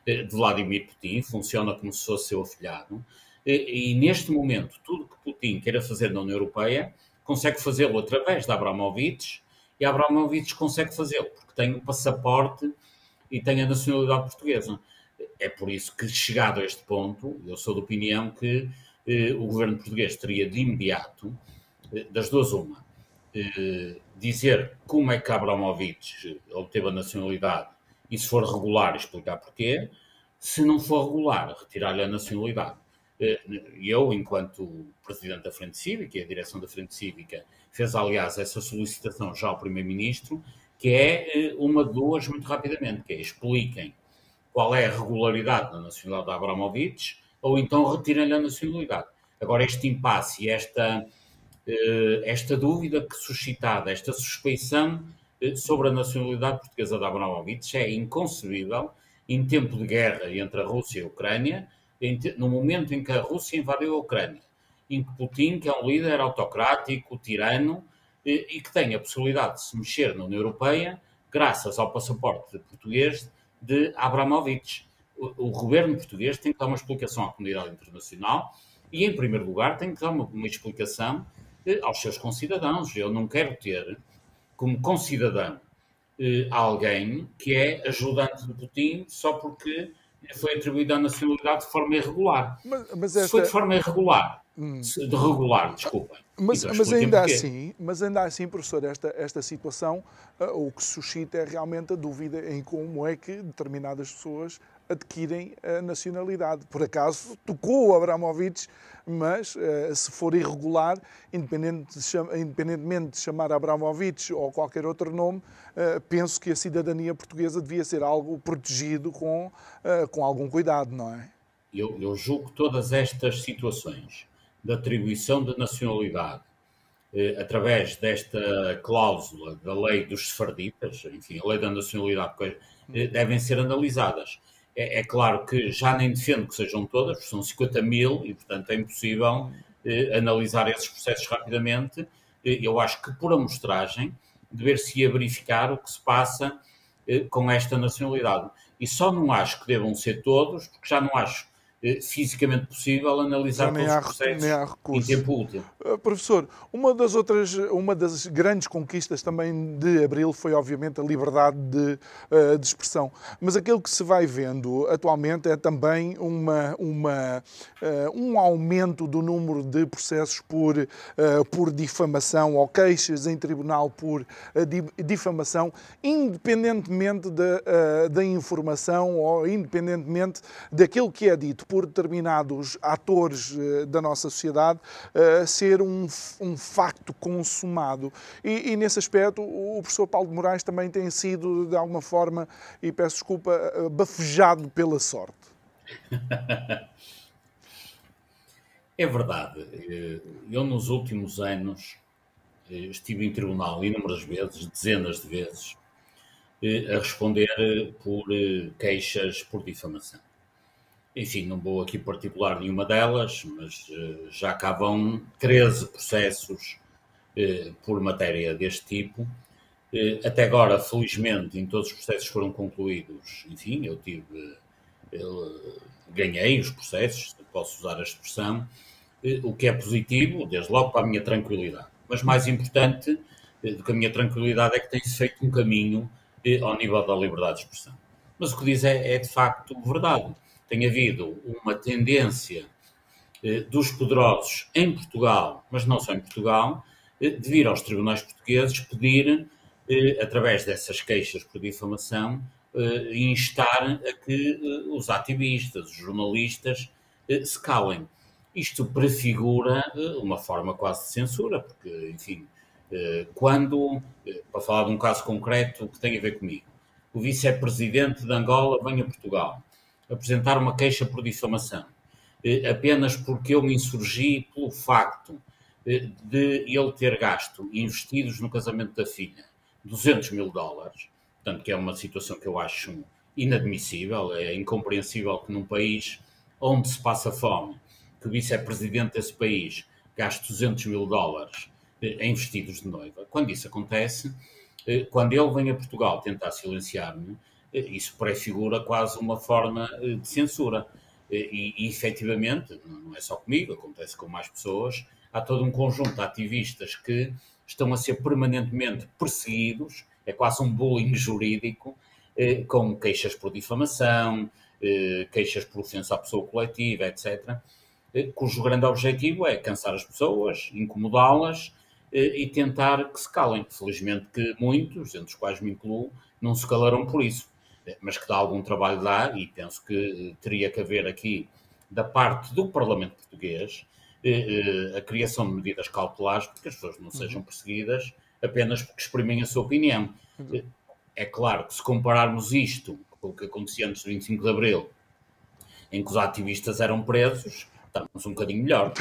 eh, de Vladimir Putin, funciona como se fosse seu afilhado. E, e neste momento, tudo que Putin queira fazer na União Europeia, consegue fazê-lo através de Abramovich, e Abramovich consegue fazê-lo, porque tem o passaporte e tem a nacionalidade portuguesa. É por isso que, chegado a este ponto, eu sou da opinião que eh, o governo português teria de imediato das duas uma. Eh, dizer como é que Abramovich obteve a nacionalidade e se for regular explicar porquê, se não for regular, retirar-lhe a nacionalidade. Eh, eu, enquanto presidente da Frente Cívica, e a direção da Frente Cívica fez, aliás, essa solicitação já ao Primeiro-Ministro, que é eh, uma de duas, muito rapidamente, que é expliquem qual é a regularidade da nacionalidade de Abramovich, ou então retirem-lhe a nacionalidade. Agora, este impasse e esta eh, esta dúvida que suscitada, esta suspeição sobre a nacionalidade portuguesa de Abramovich é inconcebível em tempo de guerra entre a Rússia e a Ucrânia, no momento em que a Rússia invadiu a Ucrânia, em que Putin, que é um líder autocrático, tirano, e que tem a possibilidade de se mexer na União Europeia, graças ao passaporte português de Abramovich. O, o governo português tem que dar uma explicação à comunidade internacional e, em primeiro lugar, tem que dar uma, uma explicação eh, aos seus concidadãos. Eu não quero ter como concidadão eh, alguém que é ajudante de Putin só porque foi atribuída a nacionalidade de forma irregular. Mas, mas esta... Se foi de forma irregular, hum. de regular, desculpa. Mas, então, mas ainda assim, mas ainda assim, professor, esta, esta situação uh, o que suscita é realmente a dúvida em como é que determinadas pessoas adquirem a nacionalidade. Por acaso tocou o Abramovich, mas uh, se for irregular, independente de independentemente de chamar Abramovich ou qualquer outro nome, uh, penso que a cidadania portuguesa devia ser algo protegido com, uh, com algum cuidado, não é? Eu, eu julgo que todas estas situações de atribuição de nacionalidade através desta cláusula da lei dos sefarditas, enfim, a lei da nacionalidade, devem ser analisadas. É, é, claro que já nem defendo que sejam todas, são 50 mil e, portanto, é impossível eh, analisar esses processos rapidamente. Eh, eu acho que, por amostragem, dever-se-ia verificar o que se passa eh, com esta nacionalidade. E só não acho que devam ser todos, porque já não acho fisicamente possível analisar todos há, os processos em tempo útil. Uh, professor, uma das outras, uma das grandes conquistas também de Abril foi obviamente a liberdade de, uh, de expressão, mas aquilo que se vai vendo atualmente é também uma, uma, uh, um aumento do número de processos por, por difamação ou queixas em tribunal por difamação, independentemente da, da informação ou independentemente daquilo que é dito por determinados atores eh, da nossa sociedade eh, ser um, um facto consumado. E, e, nesse aspecto, o professor Paulo de Moraes também tem sido, de alguma forma, e peço desculpa, eh, bafejado pela sorte. É verdade. Eu, nos últimos anos, estive em tribunal inúmeras vezes, dezenas de vezes, a responder por queixas por difamação. Enfim, não vou aqui particular nenhuma delas, mas uh, já cá vão 13 processos uh, por matéria deste tipo. Uh, até agora, felizmente, em todos os processos foram concluídos. Enfim, eu tive. Eu, ganhei os processos, posso usar a expressão, o que é positivo, desde logo para a minha tranquilidade. Mas mais importante do que a minha tranquilidade é que tem-se feito um caminho ao nível da liberdade de expressão. Mas o que diz é, é de facto verdade tem havido uma tendência eh, dos poderosos em Portugal, mas não só em Portugal, eh, de vir aos tribunais portugueses pedir, eh, através dessas queixas por difamação, instar a que os ativistas, os jornalistas, se calem. Isto prefigura uma forma quase de censura, porque, enfim, quando, para falar de um caso concreto que tem a ver comigo, o vice-presidente de Angola vem a Portugal apresentar uma queixa por difamação, eh, apenas porque eu me insurgi pelo facto eh, de ele ter gasto investidos no casamento da filha 200 mil dólares, portanto, que é uma situação que eu acho inadmissível, é incompreensível que num país onde se passa fome, que o vice-presidente desse país gaste 200 mil dólares eh, em vestidos de noiva. Quando isso acontece, quando ele vem a Portugal tentar silenciar-me, isso prefigura quase uma forma eh, de censura. E, e efetivamente, não é só comigo, acontece com mais pessoas, há todo um conjunto de ativistas que estão a ser permanentemente perseguidos, é quase um bullying jurídico, eh, com queixas por difamação, eh, queixas por ofensa à pessoa coletiva, etc., cujo grande objetivo é cansar as pessoas, incomodá-las e tentar que se calem. Felizmente que muitos, entre os quais me incluo, não se calaram por isso mas que dá algum trabalho dá, e penso que eh, teria que haver aqui, da parte do Parlamento Português, eh, eh, a criação de medidas cautelares para que as pessoas não sejam uhum. perseguidas apenas porque exprimem a sua opinião. Uhum. É claro que se compararmos isto com o que acontecia antes do 25 de Abril, em que os ativistas eram presos, estamos um bocadinho melhor.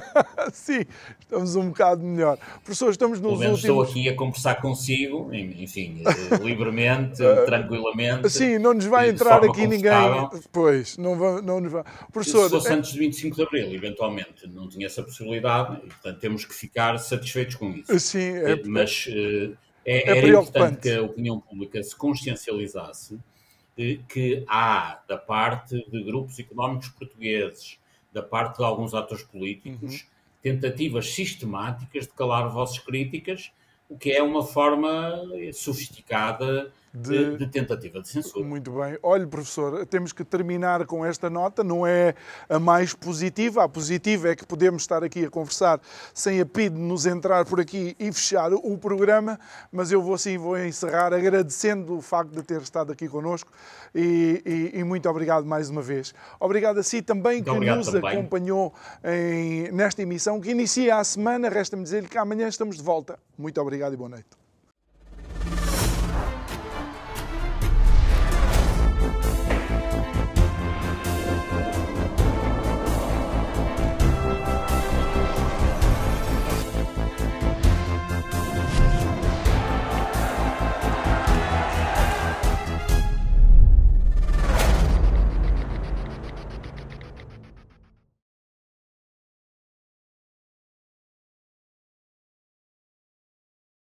Sim, estamos um bocado melhor. Professor, estamos nos últimos... estou aqui a conversar consigo, enfim, eh, livremente, eh, tranquilamente. Sim, não nos vai entrar aqui ninguém... Pois, não, não nos vai... Professor... Se fosse é... antes de 25 de Abril, eventualmente, não tinha essa possibilidade e, portanto, temos que ficar satisfeitos com isso. Sim. É... Mas é, é era importante que a opinião pública se consciencializasse eh, que há, da parte de grupos económicos portugueses, da parte de alguns atores políticos, uhum. tentativas sistemáticas de calar vossas críticas, o que é uma forma sofisticada de, de, tentativa de censura. Muito bem. Olhe, professor, temos que terminar com esta nota, não é a mais positiva. A positiva é que podemos estar aqui a conversar sem a PID nos entrar por aqui e fechar o programa, mas eu vou sim, vou encerrar agradecendo o facto de ter estado aqui connosco e, e, e muito obrigado mais uma vez. Obrigado a si também muito que nos também. acompanhou em, nesta emissão que inicia a semana. Resta-me dizer-lhe que amanhã estamos de volta. Muito obrigado e boa noite.